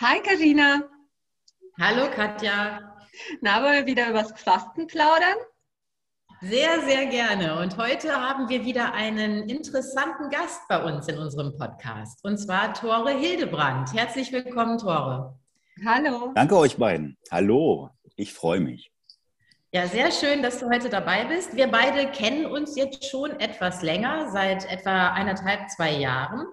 Hi Karina. Hallo Katja. Na, wollen wir wieder übers Fasten plaudern? Sehr, sehr gerne. Und heute haben wir wieder einen interessanten Gast bei uns in unserem Podcast. Und zwar Tore Hildebrand. Herzlich willkommen, Tore. Hallo. Danke euch beiden. Hallo. Ich freue mich. Ja, sehr schön, dass du heute dabei bist. Wir beide kennen uns jetzt schon etwas länger, seit etwa eineinhalb, zwei Jahren.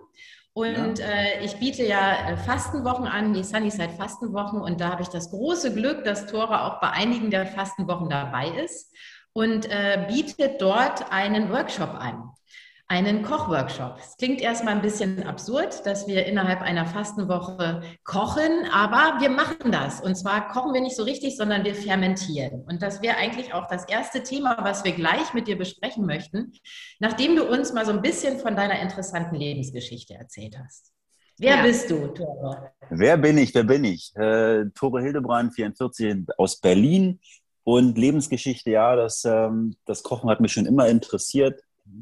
Und ja. äh, ich biete ja äh, Fastenwochen an, die Sunnyside Fastenwochen. Und da habe ich das große Glück, dass Tora auch bei einigen der Fastenwochen dabei ist und äh, bietet dort einen Workshop an einen Kochworkshop. Es klingt erstmal ein bisschen absurd, dass wir innerhalb einer Fastenwoche kochen, aber wir machen das. Und zwar kochen wir nicht so richtig, sondern wir fermentieren. Und das wäre eigentlich auch das erste Thema, was wir gleich mit dir besprechen möchten, nachdem du uns mal so ein bisschen von deiner interessanten Lebensgeschichte erzählt hast. Wer ja. bist du, Tore? Wer bin ich? Wer bin ich? Äh, Tore Hildebrand, 44, aus Berlin. Und Lebensgeschichte, ja, das, ähm, das Kochen hat mich schon immer interessiert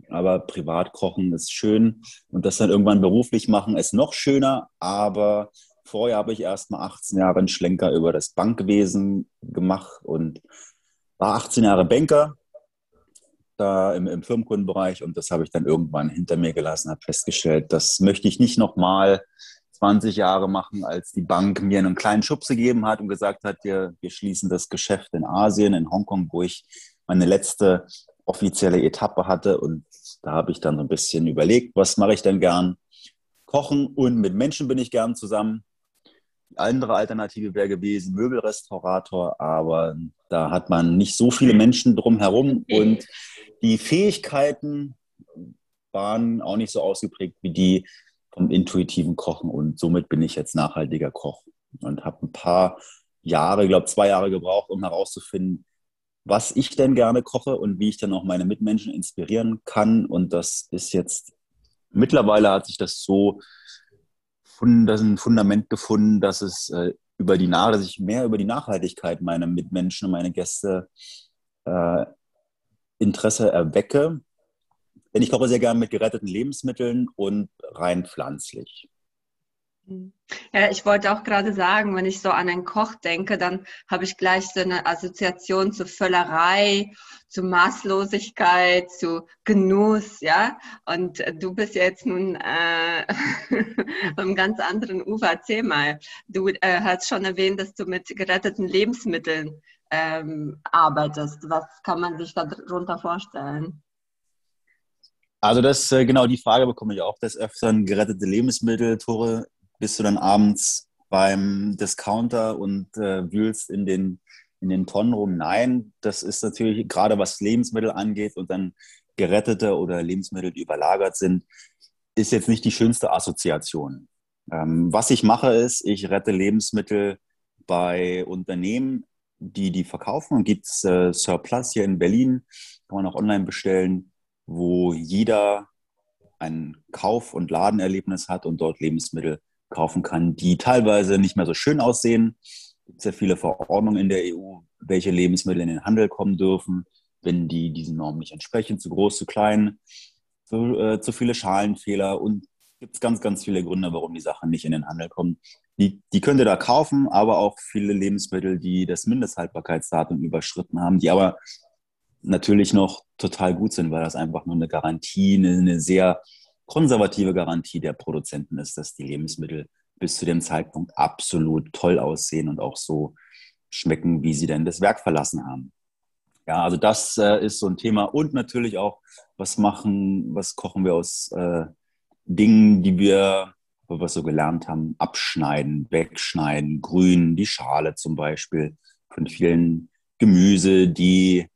aber privat kochen ist schön und das dann irgendwann beruflich machen ist noch schöner. Aber vorher habe ich erst mal 18 Jahre einen Schlenker über das Bankwesen gemacht und war 18 Jahre Banker da im, im Firmenkundenbereich und das habe ich dann irgendwann hinter mir gelassen, habe festgestellt, das möchte ich nicht nochmal 20 Jahre machen, als die Bank mir einen kleinen Schubs gegeben hat und gesagt hat, wir, wir schließen das Geschäft in Asien, in Hongkong, wo ich meine letzte offizielle Etappe hatte. Und da habe ich dann so ein bisschen überlegt, was mache ich denn gern? Kochen und mit Menschen bin ich gern zusammen. Die andere Alternative wäre gewesen, Möbelrestaurator, aber da hat man nicht so viele Menschen drumherum und die Fähigkeiten waren auch nicht so ausgeprägt wie die vom intuitiven Kochen und somit bin ich jetzt nachhaltiger Koch und habe ein paar Jahre, ich glaube zwei Jahre gebraucht, um herauszufinden, was ich denn gerne koche und wie ich dann auch meine Mitmenschen inspirieren kann. Und das ist jetzt, mittlerweile hat sich das so das ein Fundament gefunden, dass es äh, über die Nach dass ich mehr über die Nachhaltigkeit meiner Mitmenschen und meine Gäste äh, Interesse erwecke. Denn ich koche sehr gerne mit geretteten Lebensmitteln und rein pflanzlich. Ja, ich wollte auch gerade sagen, wenn ich so an einen Koch denke, dann habe ich gleich so eine Assoziation zu Völlerei, zu Maßlosigkeit, zu Genuss, ja. Und du bist jetzt nun äh, einem ganz anderen Ufer. Erzähl mal. Du äh, hast schon erwähnt, dass du mit geretteten Lebensmitteln ähm, arbeitest. Was kann man sich darunter vorstellen? Also das, äh, genau die Frage bekomme ich auch des Öfteren. Gerettete Lebensmittel, Tore, bist du dann abends beim Discounter und äh, wühlst in den, in den Tonnen rum. Nein, das ist natürlich gerade was Lebensmittel angeht und dann gerettete oder Lebensmittel, die überlagert sind, ist jetzt nicht die schönste Assoziation. Ähm, was ich mache, ist, ich rette Lebensmittel bei Unternehmen, die die verkaufen. Und gibt es äh, Surplus hier in Berlin, kann man auch online bestellen, wo jeder ein Kauf- und Ladenerlebnis hat und dort Lebensmittel kaufen kann, die teilweise nicht mehr so schön aussehen. Es gibt sehr viele Verordnungen in der EU, welche Lebensmittel in den Handel kommen dürfen, wenn die diesen Normen nicht entsprechen, zu groß, zu klein, zu, äh, zu viele Schalenfehler und gibt es ganz, ganz viele Gründe, warum die Sachen nicht in den Handel kommen. Die, die könnt ihr da kaufen, aber auch viele Lebensmittel, die das Mindesthaltbarkeitsdatum überschritten haben, die aber natürlich noch total gut sind, weil das einfach nur eine Garantie, eine, eine sehr konservative Garantie der Produzenten ist, dass die Lebensmittel bis zu dem Zeitpunkt absolut toll aussehen und auch so schmecken, wie sie denn das Werk verlassen haben. Ja, also das äh, ist so ein Thema. Und natürlich auch, was machen, was kochen wir aus äh, Dingen, die wir, wo wir so gelernt haben, abschneiden, wegschneiden, grün, die Schale zum Beispiel von vielen Gemüse, die,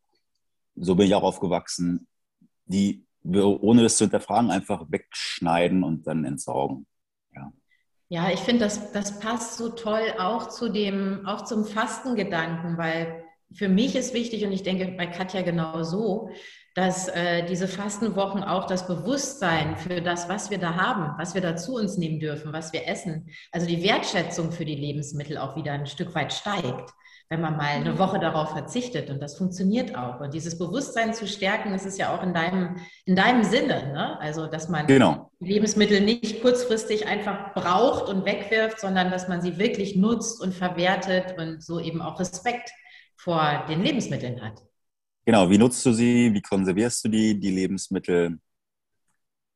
so bin ich auch aufgewachsen, die ohne das zu hinterfragen, einfach wegschneiden und dann entsorgen. Ja. Ja, ich finde, das, das passt so toll auch zu dem, auch zum Fastengedanken, weil für mich ist wichtig und ich denke bei Katja genau so, dass äh, diese Fastenwochen auch das Bewusstsein für das, was wir da haben, was wir da zu uns nehmen dürfen, was wir essen, also die Wertschätzung für die Lebensmittel auch wieder ein Stück weit steigt. Wenn man mal eine Woche darauf verzichtet. Und das funktioniert auch. Und dieses Bewusstsein zu stärken, das ist ja auch in deinem, in deinem Sinne. Ne? Also, dass man genau. Lebensmittel nicht kurzfristig einfach braucht und wegwirft, sondern dass man sie wirklich nutzt und verwertet und so eben auch Respekt vor den Lebensmitteln hat. Genau, wie nutzt du sie, wie konservierst du die, die Lebensmittel,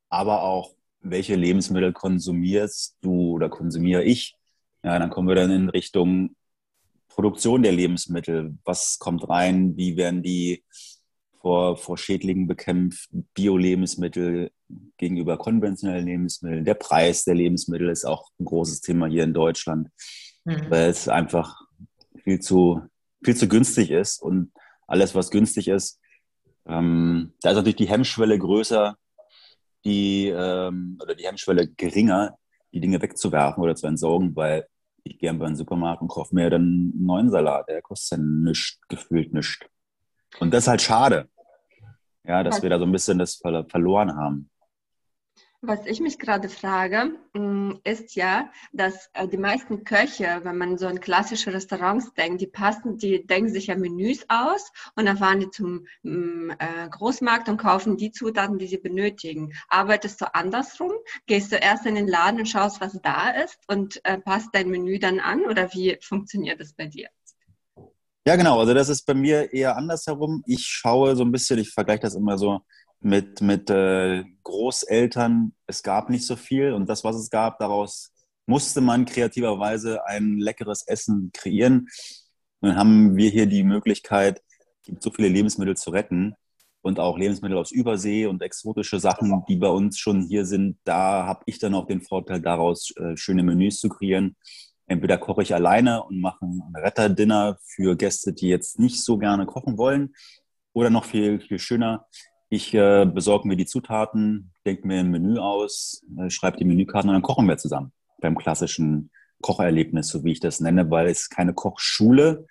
aber auch welche Lebensmittel konsumierst du oder konsumiere ich? Ja, dann kommen wir dann in Richtung Produktion der Lebensmittel. Was kommt rein? Wie werden die vor, vor Schädlingen bekämpft? Bio-Lebensmittel gegenüber konventionellen Lebensmitteln. Der Preis der Lebensmittel ist auch ein großes Thema hier in Deutschland, mhm. weil es einfach viel zu, viel zu günstig ist und alles, was günstig ist, ähm, da ist natürlich die Hemmschwelle größer, die, ähm, oder die Hemmschwelle geringer, die Dinge wegzuwerfen oder zu entsorgen, weil ich gehe einfach in den Supermarkt und kaufe mir dann einen neuen Salat. Der kostet ja nichts, gefühlt nichts. Und das ist halt schade, ja, dass wir da so ein bisschen das verloren haben. Was ich mich gerade frage, mm, ist ja, dass äh, die meisten Köche, wenn man so an klassische Restaurants denkt, die passen, die denken sich ja Menüs aus und dann fahren die zum mm, äh, Großmarkt und kaufen die Zutaten, die sie benötigen. Arbeitest du andersrum? Gehst du erst in den Laden und schaust, was da ist und äh, passt dein Menü dann an oder wie funktioniert das bei dir? Ja, genau. Also das ist bei mir eher andersherum. Ich schaue so ein bisschen, ich vergleiche das immer so mit, mit äh, Großeltern. Es gab nicht so viel und das, was es gab, daraus musste man kreativerweise ein leckeres Essen kreieren. Und dann haben wir hier die Möglichkeit, so viele Lebensmittel zu retten und auch Lebensmittel aus Übersee und exotische Sachen, die bei uns schon hier sind. Da habe ich dann auch den Vorteil daraus, äh, schöne Menüs zu kreieren. Entweder koche ich alleine und mache ein Retterdinner für Gäste, die jetzt nicht so gerne kochen wollen. Oder noch viel, viel schöner, ich äh, besorge mir die Zutaten, denke mir ein Menü aus, äh, schreibe die Menükarten und dann kochen wir zusammen beim klassischen Kocherlebnis, so wie ich das nenne, weil es keine Kochschule,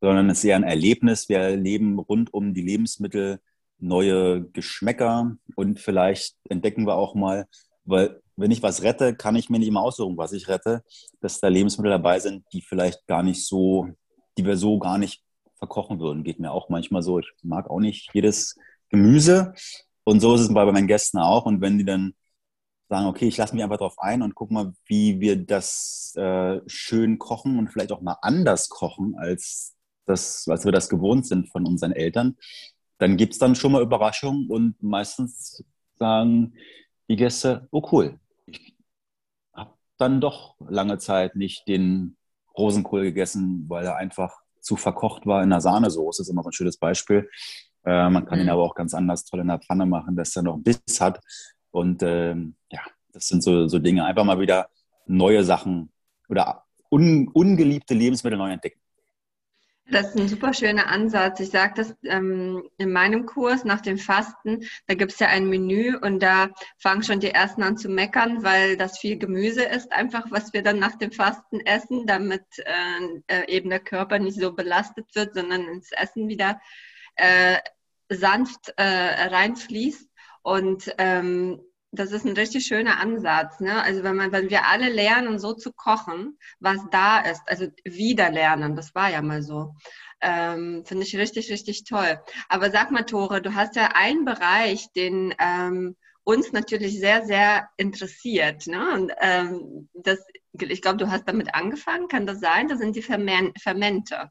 sondern es ist eher ein Erlebnis. Wir erleben rund um die Lebensmittel neue Geschmäcker und vielleicht entdecken wir auch mal, weil wenn ich was rette, kann ich mir nicht immer aussuchen, was ich rette, dass da Lebensmittel dabei sind, die vielleicht gar nicht so, die wir so gar nicht verkochen würden. Geht mir auch manchmal so. Ich mag auch nicht jedes Gemüse. Und so ist es bei meinen Gästen auch. Und wenn die dann sagen, okay, ich lasse mich einfach drauf ein und guck mal, wie wir das äh, schön kochen und vielleicht auch mal anders kochen, als, das, als wir das gewohnt sind von unseren Eltern, dann gibt es dann schon mal Überraschungen und meistens sagen die Gäste, oh cool, ich habe dann doch lange Zeit nicht den Rosenkohl gegessen, weil er einfach zu verkocht war in der Sahnesoße. Ist immer so ein schönes Beispiel. Äh, man kann mhm. ihn aber auch ganz anders toll in der Pfanne machen, dass er noch Biss hat. Und ähm, ja, das sind so, so Dinge. Einfach mal wieder neue Sachen oder un, ungeliebte Lebensmittel neu entdecken. Das ist ein super schöner Ansatz. Ich sage das ähm, in meinem Kurs nach dem Fasten. Da gibt es ja ein Menü und da fangen schon die Ersten an zu meckern, weil das viel Gemüse ist, einfach was wir dann nach dem Fasten essen, damit äh, äh eben der Körper nicht so belastet wird, sondern ins Essen wieder äh, sanft äh, reinfließt. Und ähm, das ist ein richtig schöner Ansatz. Ne? Also wenn man, wenn wir alle lernen, so zu kochen, was da ist, also wieder lernen, das war ja mal so. Ähm, Finde ich richtig, richtig toll. Aber sag mal, Tore, du hast ja einen Bereich, den ähm, uns natürlich sehr, sehr interessiert. Ne? Und ähm, das, ich glaube, du hast damit angefangen, kann das sein? Das sind die Fermen Fermente.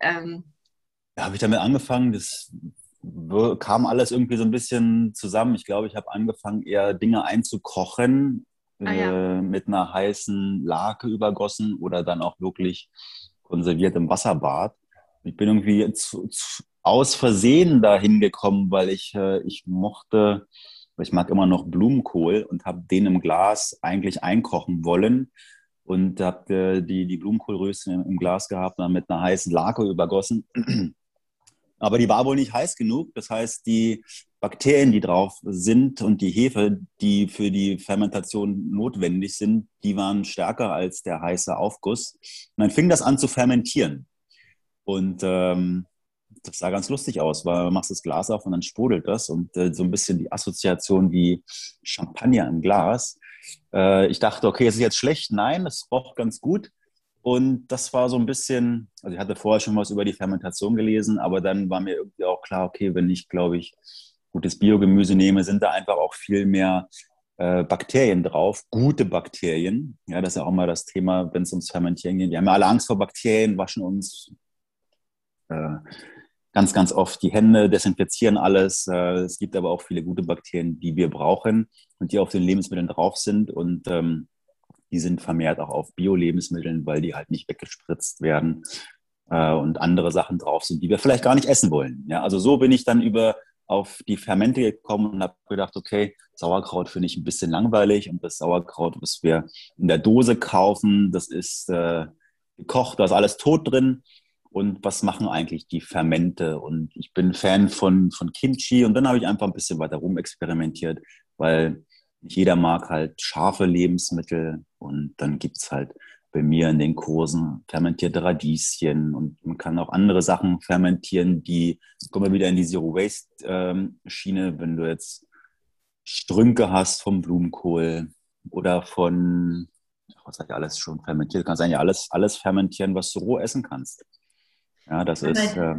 Ähm, habe ich damit angefangen. Das kam alles irgendwie so ein bisschen zusammen. Ich glaube, ich habe angefangen, eher Dinge einzukochen, ah, ja. äh, mit einer heißen Lake übergossen oder dann auch wirklich konserviert im Wasserbad. Ich bin irgendwie zu, zu, aus Versehen dahin gekommen, weil ich, äh, ich mochte, ich mag immer noch Blumenkohl und habe den im Glas eigentlich einkochen wollen und habe äh, die, die Blumenkohlröschen im Glas gehabt und dann mit einer heißen Lake übergossen. Aber die war wohl nicht heiß genug. Das heißt, die Bakterien, die drauf sind und die Hefe, die für die Fermentation notwendig sind, die waren stärker als der heiße Aufguss. Und dann fing das an zu fermentieren. Und ähm, das sah ganz lustig aus, weil man macht das Glas auf und dann sprudelt das und äh, so ein bisschen die Assoziation wie Champagner im Glas. Äh, ich dachte, okay, es ist jetzt schlecht. Nein, es roch ganz gut. Und das war so ein bisschen, also ich hatte vorher schon was über die Fermentation gelesen, aber dann war mir irgendwie auch klar, okay, wenn ich, glaube ich, gutes Biogemüse nehme, sind da einfach auch viel mehr äh, Bakterien drauf, gute Bakterien. Ja, das ist ja auch mal das Thema, wenn es ums Fermentieren geht. Wir haben ja alle Angst vor Bakterien, waschen uns äh, ganz, ganz oft die Hände, desinfizieren alles. Äh, es gibt aber auch viele gute Bakterien, die wir brauchen und die auf den Lebensmitteln drauf sind. Und ähm, die sind vermehrt auch auf Bio-Lebensmitteln, weil die halt nicht weggespritzt werden äh, und andere Sachen drauf sind, die wir vielleicht gar nicht essen wollen. Ja, also so bin ich dann über auf die Fermente gekommen und habe gedacht, okay, Sauerkraut finde ich ein bisschen langweilig und das Sauerkraut, was wir in der Dose kaufen, das ist äh, gekocht, da ist alles tot drin. Und was machen eigentlich die Fermente? Und ich bin Fan von, von Kimchi und dann habe ich einfach ein bisschen weiter rum experimentiert, weil jeder mag halt scharfe Lebensmittel und dann gibt es halt bei mir in den Kursen fermentierte Radieschen und man kann auch andere Sachen fermentieren, die, kommen wir wieder in die Zero Waste ähm, Schiene, wenn du jetzt Strünke hast vom Blumenkohl oder von, was hat ja alles schon fermentiert, du kannst eigentlich alles, alles fermentieren, was du roh essen kannst. Ja, das ist. Äh,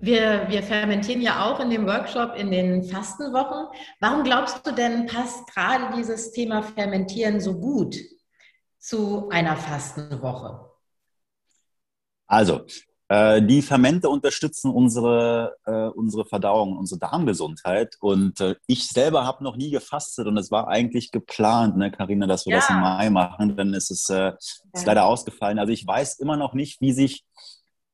wir, wir fermentieren ja auch in dem Workshop in den Fastenwochen. Warum glaubst du denn, passt gerade dieses Thema Fermentieren so gut zu einer Fastenwoche? Also, äh, die Fermente unterstützen unsere, äh, unsere Verdauung, unsere Darmgesundheit. Und äh, ich selber habe noch nie gefastet und es war eigentlich geplant, ne, Carina, dass wir ja. das im Mai machen. Dann ist es äh, ist leider ausgefallen. Also ich weiß immer noch nicht, wie sich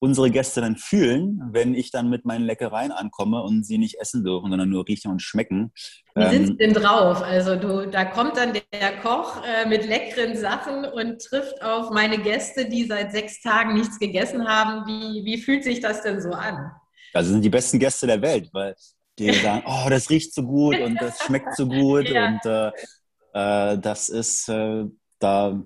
unsere Gäste dann fühlen, wenn ich dann mit meinen Leckereien ankomme und sie nicht essen dürfen, sondern nur riechen und schmecken. Wie ähm, sind sie denn drauf? Also du, da kommt dann der Koch äh, mit leckeren Sachen und trifft auf meine Gäste, die seit sechs Tagen nichts gegessen haben. Wie, wie fühlt sich das denn so an? Also sind die besten Gäste der Welt, weil die sagen, oh, das riecht so gut und das schmeckt so gut ja. und äh, äh, das ist äh, da,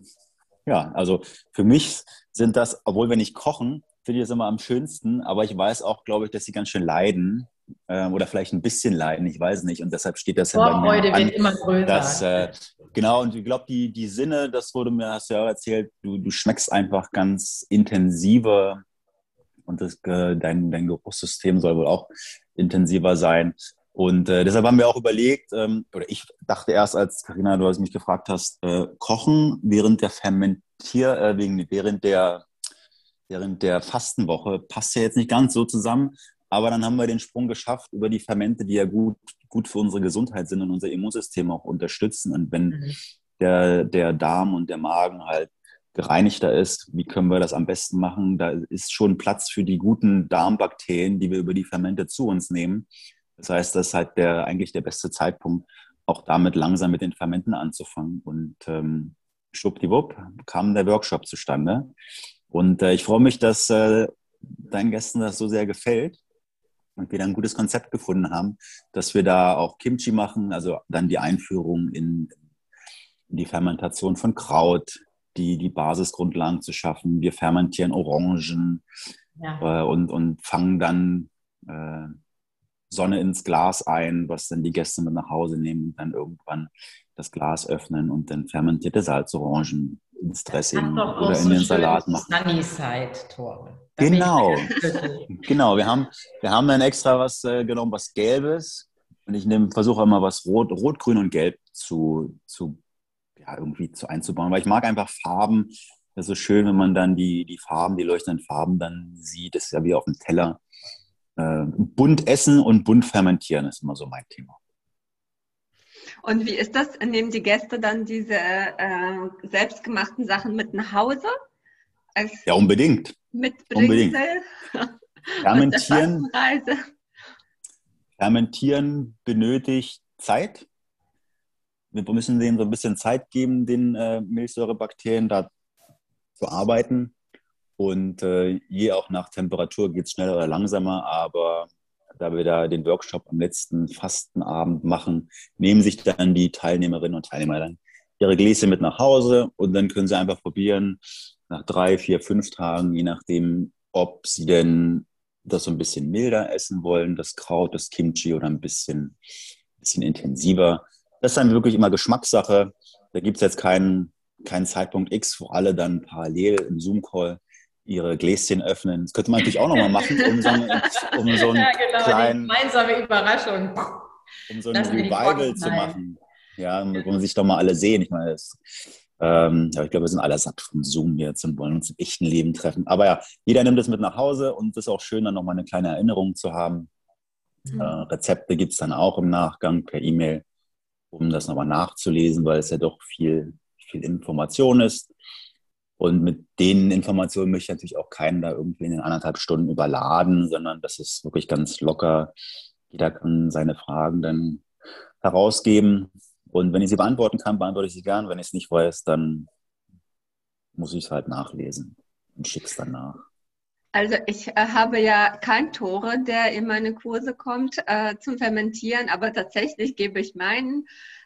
ja, also für mich sind das, obwohl wir nicht kochen, finde ich das immer am schönsten, aber ich weiß auch, glaube ich, dass sie ganz schön leiden äh, oder vielleicht ein bisschen leiden, ich weiß nicht. Und deshalb steht das ja bei mir an, wird immer größer. Dass, äh, genau, und ich glaube, die, die Sinne, das wurde mir, hast du ja auch erzählt, du, du schmeckst einfach ganz intensiver und das, äh, dein, dein Geruchssystem soll wohl auch intensiver sein. Und äh, deshalb haben wir auch überlegt, ähm, oder ich dachte erst, als Karina, du hast mich gefragt hast, äh, kochen während der Fermentier, äh, wegen, während der während der Fastenwoche passt ja jetzt nicht ganz so zusammen, aber dann haben wir den Sprung geschafft über die Fermente, die ja gut, gut für unsere Gesundheit sind und unser Immunsystem auch unterstützen. Und wenn mhm. der, der Darm und der Magen halt gereinigter ist, wie können wir das am besten machen? Da ist schon Platz für die guten Darmbakterien, die wir über die Fermente zu uns nehmen. Das heißt, das ist halt der, eigentlich der beste Zeitpunkt, auch damit langsam mit den Fermenten anzufangen. Und ähm, schwuppdiwupp kam der Workshop zustande. Und äh, ich freue mich, dass äh, deinen Gästen das so sehr gefällt und wir da ein gutes Konzept gefunden haben, dass wir da auch Kimchi machen, also dann die Einführung in, in die Fermentation von Kraut, die, die Basisgrundlagen zu schaffen. Wir fermentieren Orangen ja. äh, und, und fangen dann äh, Sonne ins Glas ein, was dann die Gäste mit nach Hause nehmen und dann irgendwann das Glas öffnen und dann fermentierte Salzorangen ins Dressing oder in den Salat machen. Sunnyside, Tore. Genau, genau. Wir haben, wir haben dann extra was äh, genommen, was Gelbes. Und ich versuche immer was Rot, Rot, Grün und Gelb zu, zu ja, irgendwie zu einzubauen, weil ich mag einfach Farben. Das ist so schön, wenn man dann die, die Farben, die leuchtenden Farben dann sieht. Das ist ja wie auf dem Teller. Äh, bunt essen und bunt fermentieren ist immer so mein Thema. Und wie ist das? Nehmen die Gäste dann diese äh, selbstgemachten Sachen mit nach Hause? ja, unbedingt. Mit unbedingt. Fermentieren, Fermentieren benötigt Zeit. Wir müssen denen so ein bisschen Zeit geben, den äh, Milchsäurebakterien da zu arbeiten. Und äh, je auch nach Temperatur geht es schneller oder langsamer, aber da wir da den Workshop am letzten Fastenabend machen, nehmen sich dann die Teilnehmerinnen und Teilnehmer dann ihre Gläser mit nach Hause und dann können sie einfach probieren, nach drei, vier, fünf Tagen, je nachdem, ob sie denn das so ein bisschen milder essen wollen, das Kraut, das Kimchi oder ein bisschen, bisschen intensiver. Das ist dann wirklich immer Geschmackssache. Da gibt es jetzt keinen keinen Zeitpunkt X, wo alle dann parallel im Zoom-Call ihre Gläschen öffnen. Das könnte man natürlich auch nochmal machen, um so, eine, um so einen ja, genau, kleinen... gemeinsame Überraschung. Um so ein Revival zu machen. Ja, wo man sich doch mal alle sehen. Ich meine, das, ähm, ja, ich glaube, wir sind alle satt vom Zoom jetzt und wollen uns im echten Leben treffen. Aber ja, jeder nimmt es mit nach Hause und es ist auch schön, dann nochmal eine kleine Erinnerung zu haben. Mhm. Äh, Rezepte gibt es dann auch im Nachgang per E-Mail, um das nochmal nachzulesen, weil es ja doch viel, viel Information ist. Und mit den Informationen möchte ich natürlich auch keinen da irgendwie in den anderthalb Stunden überladen, sondern das ist wirklich ganz locker. Jeder kann seine Fragen dann herausgeben. Und wenn ich sie beantworten kann, beantworte ich sie gern. Wenn ich es nicht weiß, dann muss ich es halt nachlesen und schicke es dann nach. Also ich äh, habe ja kein Tore, der in meine Kurse kommt äh, zum Fermentieren, aber tatsächlich gebe ich meinen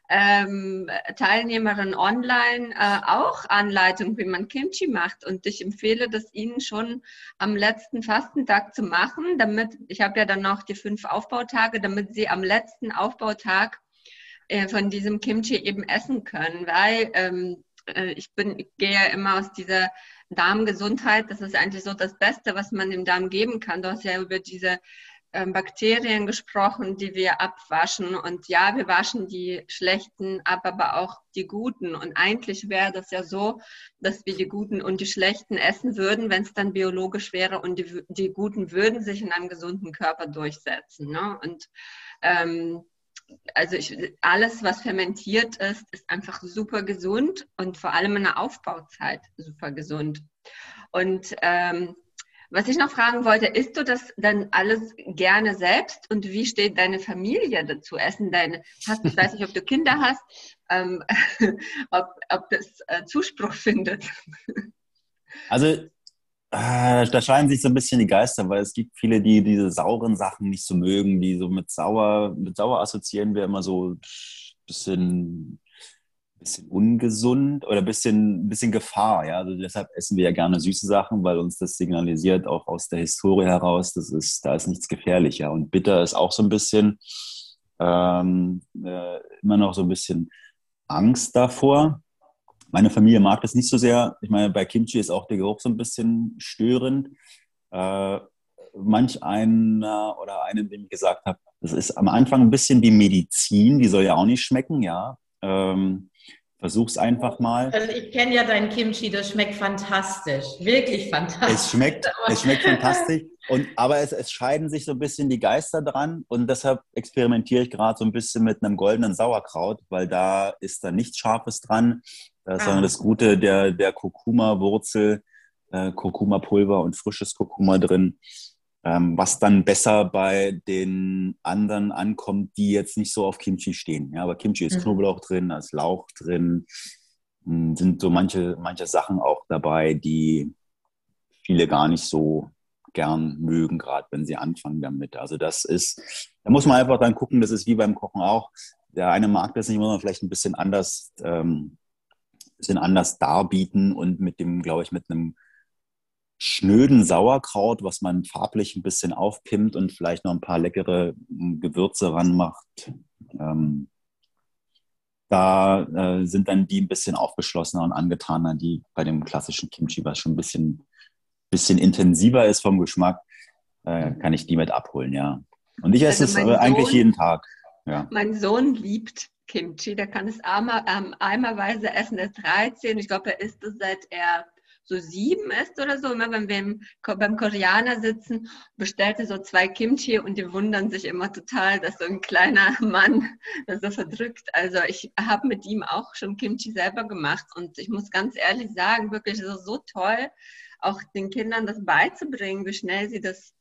ähm, Teilnehmerinnen online äh, auch Anleitungen, wie man Kimchi macht. Und ich empfehle das ihnen schon am letzten Fastentag zu machen, damit, ich habe ja dann noch die fünf Aufbautage, damit sie am letzten Aufbautag äh, von diesem Kimchi eben essen können, weil ähm, äh, ich bin, ich gehe ja immer aus dieser Darmgesundheit. Das ist eigentlich so das Beste, was man dem Darm geben kann. Du hast ja über diese Bakterien gesprochen, die wir abwaschen. Und ja, wir waschen die schlechten ab, aber auch die guten. Und eigentlich wäre das ja so, dass wir die guten und die schlechten essen würden, wenn es dann biologisch wäre. Und die, die guten würden sich in einem gesunden Körper durchsetzen. Ne? Und ähm, also ich, alles, was fermentiert ist, ist einfach super gesund und vor allem in der Aufbauzeit super gesund. Und ähm, was ich noch fragen wollte, isst du das dann alles gerne selbst und wie steht deine Familie dazu? Essen deine, hast, ich weiß nicht, ob du Kinder hast, ähm, ob, ob das äh, Zuspruch findet. Also äh, da scheinen sich so ein bisschen die Geister, weil es gibt viele, die diese sauren Sachen nicht so mögen, die so mit sauer, mit sauer assoziieren wir immer so ein bisschen, bisschen ungesund oder bisschen, bisschen Gefahr. Ja? Also deshalb essen wir ja gerne süße Sachen, weil uns das signalisiert, auch aus der Historie heraus, das ist, da ist nichts gefährlicher. Und bitter ist auch so ein bisschen ähm, äh, immer noch so ein bisschen Angst davor. Meine Familie mag das nicht so sehr. Ich meine, bei Kimchi ist auch der Geruch so ein bisschen störend. Äh, manch einer oder einem, dem ich gesagt habe, das ist am Anfang ein bisschen wie Medizin, die soll ja auch nicht schmecken, ja. Ähm, Versuch's einfach mal. Also ich kenne ja dein Kimchi, das schmeckt fantastisch, wirklich fantastisch. Es schmeckt, es schmeckt fantastisch. Und, aber es, es scheiden sich so ein bisschen die Geister dran und deshalb experimentiere ich gerade so ein bisschen mit einem goldenen Sauerkraut, weil da ist da nichts Scharfes dran. Ist ah. das Gute der, der Kurkuma-Wurzel, äh, Kurkuma-Pulver und frisches Kurkuma drin, ähm, was dann besser bei den anderen ankommt, die jetzt nicht so auf Kimchi stehen. Ja, aber Kimchi ist mhm. Knoblauch drin, da ist Lauch drin, hm, sind so manche, manche Sachen auch dabei, die viele gar nicht so gern mögen, gerade wenn sie anfangen damit. Also das ist, da muss man einfach dann gucken, das ist wie beim Kochen auch. Der eine mag das nicht, muss man vielleicht ein bisschen anders ähm, bisschen anders darbieten und mit dem, glaube ich, mit einem schnöden Sauerkraut, was man farblich ein bisschen aufpimmt und vielleicht noch ein paar leckere hm, Gewürze ranmacht. Ähm, da äh, sind dann die ein bisschen aufgeschlossener und angetaner, die bei dem klassischen Kimchi, was schon ein bisschen, bisschen intensiver ist vom Geschmack, äh, kann ich die mit abholen, ja. Und ich esse also es äh, eigentlich jeden Tag. Ja. Mein Sohn liebt Kimchi. Der kann es einmal, ähm, eimerweise essen. Er ist 13. Ich glaube, er isst es seit er so sieben ist oder so. Immer wenn wir im, beim Koreaner sitzen, bestellt er so zwei Kimchi und die wundern sich immer total, dass so ein kleiner Mann das so verdrückt. Also ich habe mit ihm auch schon Kimchi selber gemacht und ich muss ganz ehrlich sagen, wirklich so, so toll, auch den Kindern das beizubringen, wie schnell sie das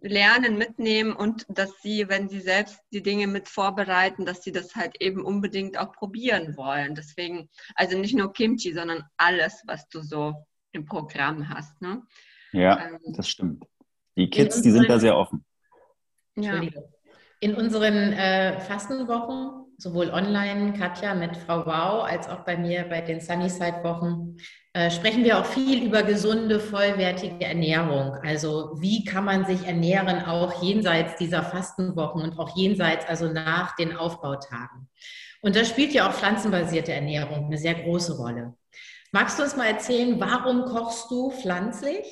lernen, mitnehmen und dass sie, wenn sie selbst die Dinge mit vorbereiten, dass sie das halt eben unbedingt auch probieren wollen. Deswegen, also nicht nur Kimchi, sondern alles, was du so im Programm hast. Ne? Ja, ähm, das stimmt. Die Kids, die sind da sehr offen. Ja. In unseren äh, Fastenwochen, sowohl online, Katja mit Frau Wow, als auch bei mir bei den Sunnyside-Wochen, äh, sprechen wir auch viel über gesunde, vollwertige Ernährung. Also wie kann man sich ernähren, auch jenseits dieser Fastenwochen und auch jenseits, also nach den Aufbautagen. Und da spielt ja auch pflanzenbasierte Ernährung eine sehr große Rolle. Magst du uns mal erzählen, warum kochst du pflanzlich?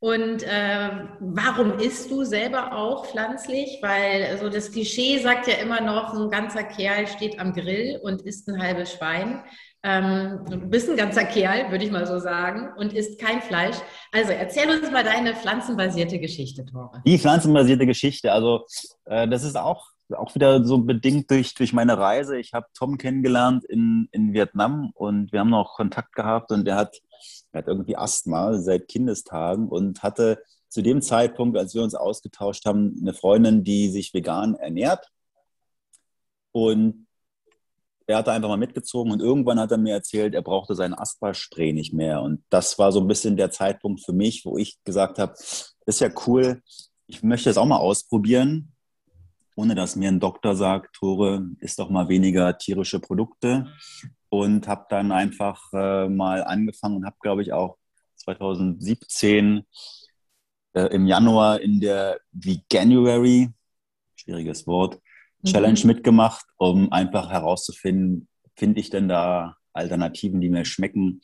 Und äh, warum isst du selber auch pflanzlich? Weil also das Klischee sagt ja immer noch, so ein ganzer Kerl steht am Grill und isst ein halbes Schwein. Ähm, du bist ein ganzer Kerl, würde ich mal so sagen, und isst kein Fleisch. Also erzähl uns mal deine pflanzenbasierte Geschichte, Tore. Die pflanzenbasierte Geschichte, also äh, das ist auch, auch wieder so bedingt durch, durch meine Reise. Ich habe Tom kennengelernt in, in Vietnam und wir haben noch Kontakt gehabt und der hat er hat irgendwie Asthma seit Kindestagen und hatte zu dem Zeitpunkt, als wir uns ausgetauscht haben, eine Freundin, die sich vegan ernährt. Und er hat einfach mal mitgezogen und irgendwann hat er mir erzählt, er brauchte seinen Asthma-Spray nicht mehr. Und das war so ein bisschen der Zeitpunkt für mich, wo ich gesagt habe, ist ja cool, ich möchte es auch mal ausprobieren, ohne dass mir ein Doktor sagt, Tore, isst doch mal weniger tierische Produkte und habe dann einfach äh, mal angefangen und habe, glaube ich, auch 2017 äh, im Januar in der Veganuary, schwieriges Wort, Challenge mhm. mitgemacht, um einfach herauszufinden, finde ich denn da Alternativen, die mir schmecken?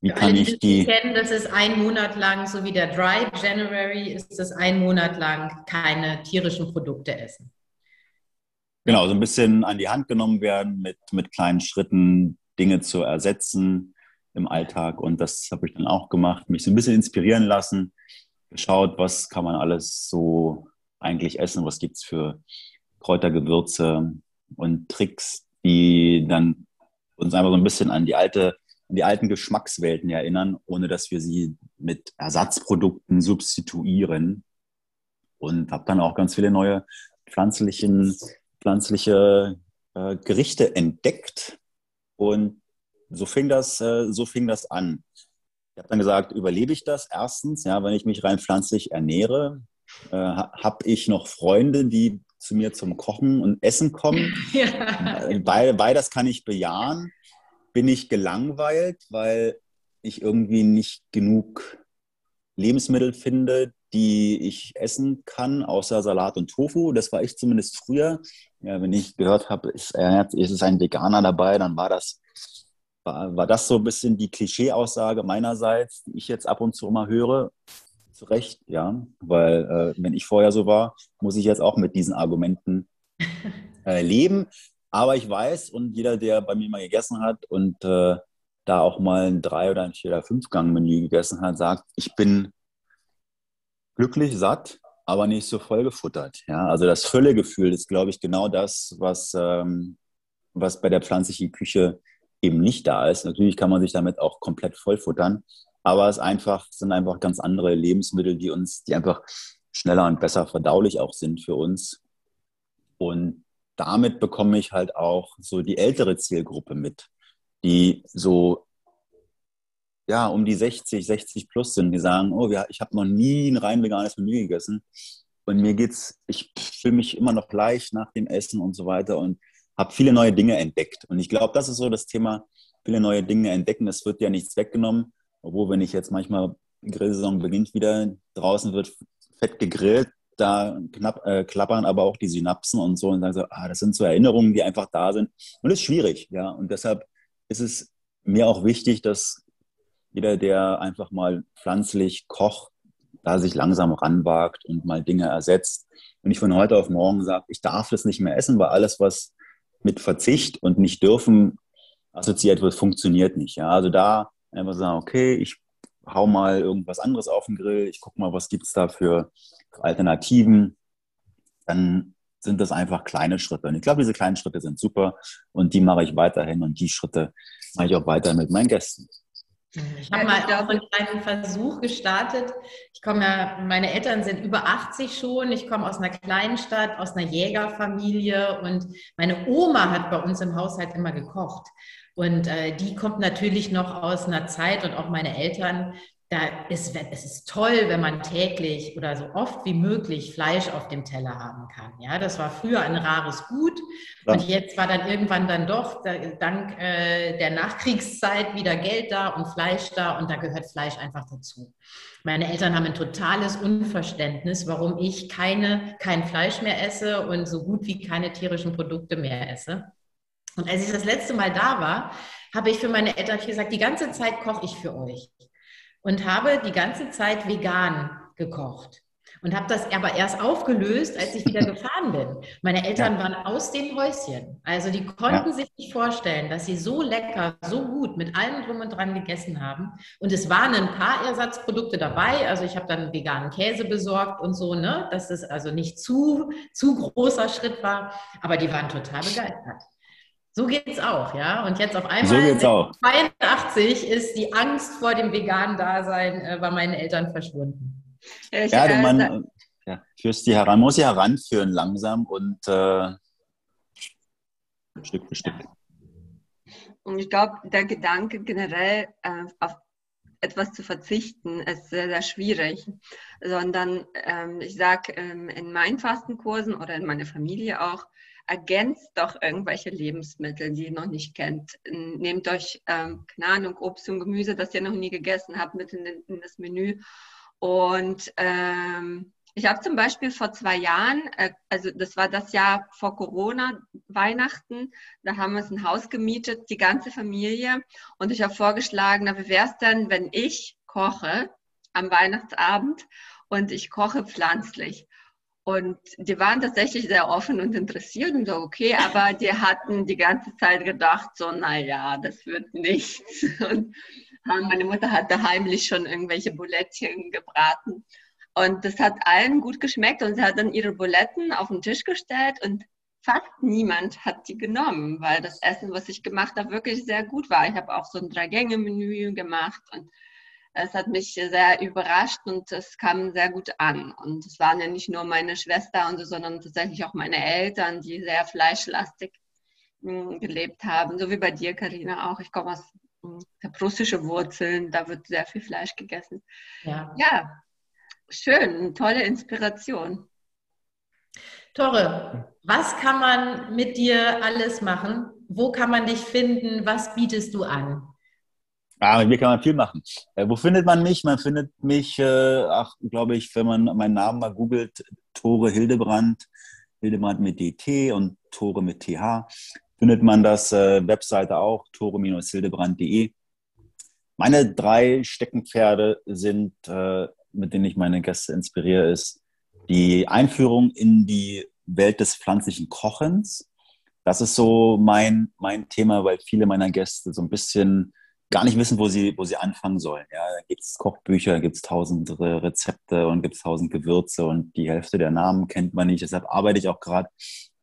Wie kann alle, ich die kennen, das ist ein Monat lang, so wie der Dry January, ist es ein Monat lang keine tierischen Produkte essen. Genau, so ein bisschen an die Hand genommen werden, mit, mit kleinen Schritten Dinge zu ersetzen im Alltag. Und das habe ich dann auch gemacht, mich so ein bisschen inspirieren lassen, geschaut, was kann man alles so eigentlich essen, was gibt es für Kräutergewürze und Tricks, die dann uns einfach so ein bisschen an die alte die alten Geschmackswelten erinnern, ohne dass wir sie mit Ersatzprodukten substituieren. Und habe dann auch ganz viele neue pflanzlichen pflanzliche äh, Gerichte entdeckt. Und so fing das, äh, so fing das an. Ich habe dann gesagt, überlebe ich das? Erstens, ja, wenn ich mich rein pflanzlich ernähre, äh, habe ich noch Freunde, die zu mir zum Kochen und Essen kommen. Ja. Beides kann ich bejahen. Bin ich gelangweilt, weil ich irgendwie nicht genug Lebensmittel finde, die ich essen kann, außer Salat und Tofu. Das war ich zumindest früher. Ja, wenn ich gehört habe, ist, ist es ein Veganer dabei, dann war das, war, war das so ein bisschen die Klischee-Aussage meinerseits, die ich jetzt ab und zu mal höre. Zu Recht, ja, weil äh, wenn ich vorher so war, muss ich jetzt auch mit diesen Argumenten äh, leben. Aber ich weiß und jeder, der bei mir mal gegessen hat und äh, da auch mal ein drei oder ein vier oder fünf Gang Menü gegessen hat, sagt, ich bin glücklich, satt, aber nicht so voll gefuttert. Ja? Also das Völlegefühl ist, glaube ich, genau das, was, ähm, was bei der pflanzlichen Küche eben nicht da ist. Natürlich kann man sich damit auch komplett vollfuttern, aber es einfach, sind einfach ganz andere Lebensmittel, die uns, die einfach schneller und besser verdaulich auch sind für uns. Und damit bekomme ich halt auch so die ältere Zielgruppe mit, die so ja, um die 60, 60 plus sind, die sagen, oh, ja, ich habe noch nie ein rein veganes Menü gegessen. Und mir geht's, ich fühle mich immer noch leicht nach dem Essen und so weiter und habe viele neue Dinge entdeckt. Und ich glaube, das ist so das Thema, viele neue Dinge entdecken. Es wird ja nichts weggenommen. Obwohl, wenn ich jetzt manchmal, Grillsaison beginnt wieder, draußen wird fett gegrillt, da knapp, äh, klappern aber auch die Synapsen und so und sagen so, ah, das sind so Erinnerungen, die einfach da sind. Und das ist schwierig, ja. Und deshalb ist es mir auch wichtig, dass jeder, der einfach mal pflanzlich kocht, da sich langsam ranwagt und mal Dinge ersetzt. Wenn ich von heute auf morgen sage, ich darf das nicht mehr essen, weil alles, was mit Verzicht und nicht dürfen assoziiert wird, funktioniert nicht. Ja? Also da einfach sagen, okay, ich hau mal irgendwas anderes auf den Grill, ich gucke mal, was gibt es da für Alternativen, dann sind das einfach kleine Schritte. Und ich glaube, diese kleinen Schritte sind super und die mache ich weiterhin und die Schritte mache ich auch weiter mit meinen Gästen. Ich habe mal auch einen kleinen Versuch gestartet. Ich komme ja, meine Eltern sind über 80 schon. Ich komme aus einer kleinen Stadt, aus einer Jägerfamilie und meine Oma hat bei uns im Haushalt immer gekocht. Und äh, die kommt natürlich noch aus einer Zeit und auch meine Eltern, da ist es ist toll, wenn man täglich oder so oft wie möglich Fleisch auf dem Teller haben kann. Ja, das war früher ein rares Gut ja. und jetzt war dann irgendwann dann doch dank äh, der Nachkriegszeit wieder Geld da und Fleisch da und da gehört Fleisch einfach dazu. Meine Eltern haben ein totales Unverständnis, warum ich keine kein Fleisch mehr esse und so gut wie keine tierischen Produkte mehr esse. Und als ich das letzte Mal da war, habe ich für meine Eltern gesagt, die ganze Zeit koche ich für euch. Und habe die ganze Zeit vegan gekocht. Und habe das aber erst aufgelöst, als ich wieder gefahren bin. Meine Eltern ja. waren aus dem Häuschen. Also die konnten ja. sich nicht vorstellen, dass sie so lecker, so gut mit allem drum und dran gegessen haben. Und es waren ein paar Ersatzprodukte dabei. Also ich habe dann veganen Käse besorgt und so, ne? dass es also nicht zu, zu großer Schritt war. Aber die waren total begeistert. So geht es auch, ja. Und jetzt auf einmal so geht's auch. 82 ist die Angst vor dem veganen Dasein äh, bei meinen Eltern verschwunden. Ich, ja, äh, man ja, führst die heran, muss sie heranführen langsam und äh, Stück für Stück. Und ich glaube, der Gedanke generell äh, auf etwas zu verzichten, ist sehr, sehr schwierig. Sondern ähm, ich sage ähm, in meinen Fastenkursen oder in meiner Familie auch, ergänzt doch irgendwelche Lebensmittel, die ihr noch nicht kennt. Nehmt euch, ähm, keine Ahnung, Obst und Gemüse, das ihr noch nie gegessen habt, mit in, in das Menü. Und ähm, ich habe zum Beispiel vor zwei Jahren, äh, also das war das Jahr vor Corona, Weihnachten, da haben wir uns ein Haus gemietet, die ganze Familie. Und ich habe vorgeschlagen, na, wie wäre es denn, wenn ich koche am Weihnachtsabend und ich koche pflanzlich? Und die waren tatsächlich sehr offen und interessiert und so, okay, aber die hatten die ganze Zeit gedacht, so, naja, das wird nichts. Und meine Mutter hatte heimlich schon irgendwelche Bulettchen gebraten. Und das hat allen gut geschmeckt und sie hat dann ihre Buletten auf den Tisch gestellt und fast niemand hat die genommen, weil das Essen, was ich gemacht habe, wirklich sehr gut war. Ich habe auch so ein Drei-Gänge-Menü gemacht und es hat mich sehr überrascht und es kam sehr gut an. Und es waren ja nicht nur meine Schwester und so, sondern tatsächlich auch meine Eltern, die sehr fleischlastig hm, gelebt haben, so wie bei dir, Karina auch. Ich komme aus hm, der prussische Wurzeln, da wird sehr viel Fleisch gegessen. Ja, ja schön, tolle Inspiration. Tore, was kann man mit dir alles machen? Wo kann man dich finden? Was bietest du an? Ah, mit mir kann man viel machen. Äh, wo findet man mich? Man findet mich, äh, ach, glaube ich, wenn man meinen Namen mal googelt, Tore Hildebrand, Hildebrand mit DT und Tore mit TH, findet man das äh, Webseite auch, tore-hildebrand.de. Meine drei Steckenpferde sind, äh, mit denen ich meine Gäste inspiriere, ist die Einführung in die Welt des pflanzlichen Kochens. Das ist so mein, mein Thema, weil viele meiner Gäste so ein bisschen gar nicht wissen, wo sie, wo sie anfangen sollen. Ja, da gibt es Kochbücher, gibt es tausend Rezepte und gibt es tausend Gewürze und die Hälfte der Namen kennt man nicht. Deshalb arbeite ich auch gerade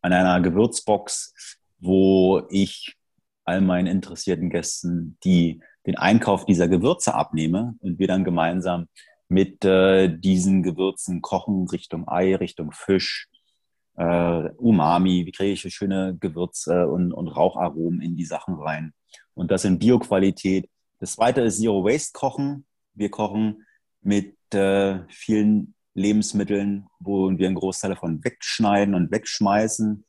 an einer Gewürzbox, wo ich all meinen interessierten Gästen die, den Einkauf dieser Gewürze abnehme und wir dann gemeinsam mit äh, diesen Gewürzen kochen Richtung Ei, Richtung Fisch, äh, Umami, wie kriege ich schöne Gewürze und, und Raucharomen in die Sachen rein und das in Bioqualität. Das zweite ist Zero Waste Kochen. Wir kochen mit äh, vielen Lebensmitteln, wo wir einen Großteil davon wegschneiden und wegschmeißen.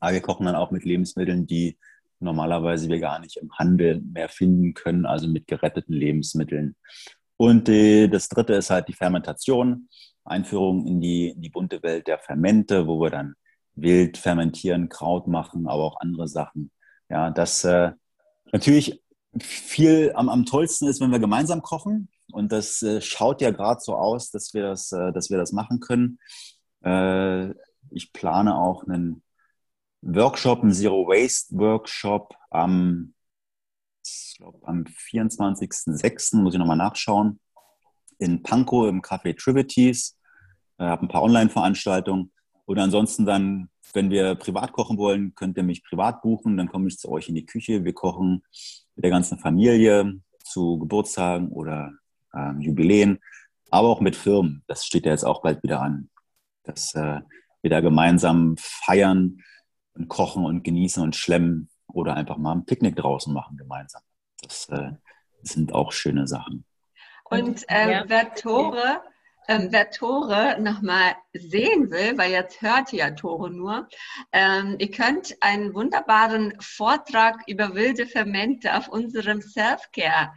Aber wir kochen dann auch mit Lebensmitteln, die normalerweise wir gar nicht im Handel mehr finden können, also mit geretteten Lebensmitteln. Und äh, das dritte ist halt die Fermentation, Einführung in die, in die bunte Welt der Fermente, wo wir dann wild fermentieren, Kraut machen, aber auch andere Sachen. Ja, das äh, natürlich viel am, am tollsten ist, wenn wir gemeinsam kochen. Und das äh, schaut ja gerade so aus, dass wir das, äh, dass wir das machen können. Äh, ich plane auch einen Workshop, einen Zero Waste Workshop am, am 24.06. muss ich nochmal nachschauen. In Pankow im Café Trivities. Ich habe ein paar Online-Veranstaltungen. Und ansonsten dann wenn wir privat kochen wollen, könnt ihr mich privat buchen. Dann komme ich zu euch in die Küche. Wir kochen mit der ganzen Familie zu Geburtstagen oder ähm, Jubiläen, aber auch mit Firmen. Das steht ja jetzt auch bald wieder an, dass äh, wir da gemeinsam feiern und kochen und genießen und schlemmen oder einfach mal ein Picknick draußen machen gemeinsam. Das, äh, sind auch schöne Sachen. Und äh, wer Tore ähm, wer Tore nochmal sehen will, weil jetzt hört ihr ja Tore nur, ähm, ihr könnt einen wunderbaren Vortrag über wilde Fermente auf unserem Self-Care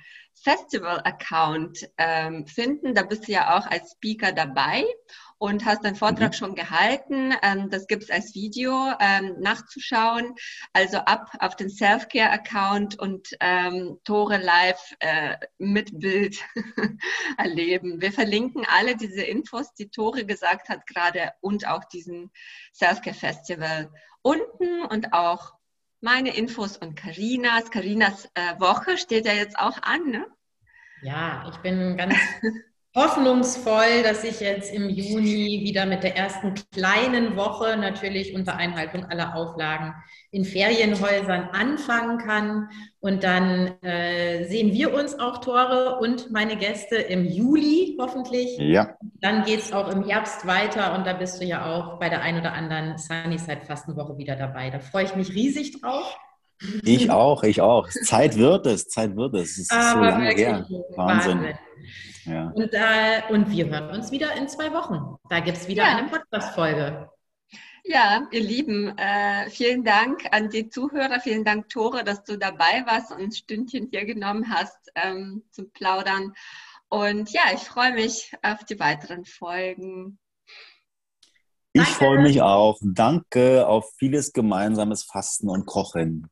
Festival-Account ähm, finden. Da bist du ja auch als Speaker dabei. Und hast deinen Vortrag mhm. schon gehalten. Ähm, das gibt es als Video ähm, nachzuschauen. Also ab auf den Self-Care-Account und ähm, Tore live äh, mit Bild erleben. Wir verlinken alle diese Infos, die Tore gesagt hat gerade und auch diesen Self-Care-Festival unten und auch meine Infos und Karinas. Karinas äh, Woche steht ja jetzt auch an, ne? Ja, ich bin ganz hoffnungsvoll, dass ich jetzt im Juni wieder mit der ersten kleinen Woche natürlich unter Einhaltung aller Auflagen in Ferienhäusern anfangen kann. Und dann äh, sehen wir uns auch, Tore und meine Gäste im Juli hoffentlich. Ja. Dann geht es auch im Herbst weiter und da bist du ja auch bei der ein oder anderen Sunnyside Fastenwoche wieder dabei. Da freue ich mich riesig drauf. Ich auch, ich auch. Zeit wird es, Zeit wird es. Es ist Aber so lange her. Wahnsinn. Wahnsinn. Ja. Und, äh, und wir hören uns wieder in zwei Wochen. Da gibt es wieder ja. eine Podcast-Folge. Ja, ihr Lieben, äh, vielen Dank an die Zuhörer, vielen Dank, Tore, dass du dabei warst und ein Stündchen hier genommen hast ähm, zum Plaudern. Und ja, ich freue mich auf die weiteren Folgen. Ich freue mich auch. Danke auf vieles gemeinsames Fasten und Kochen.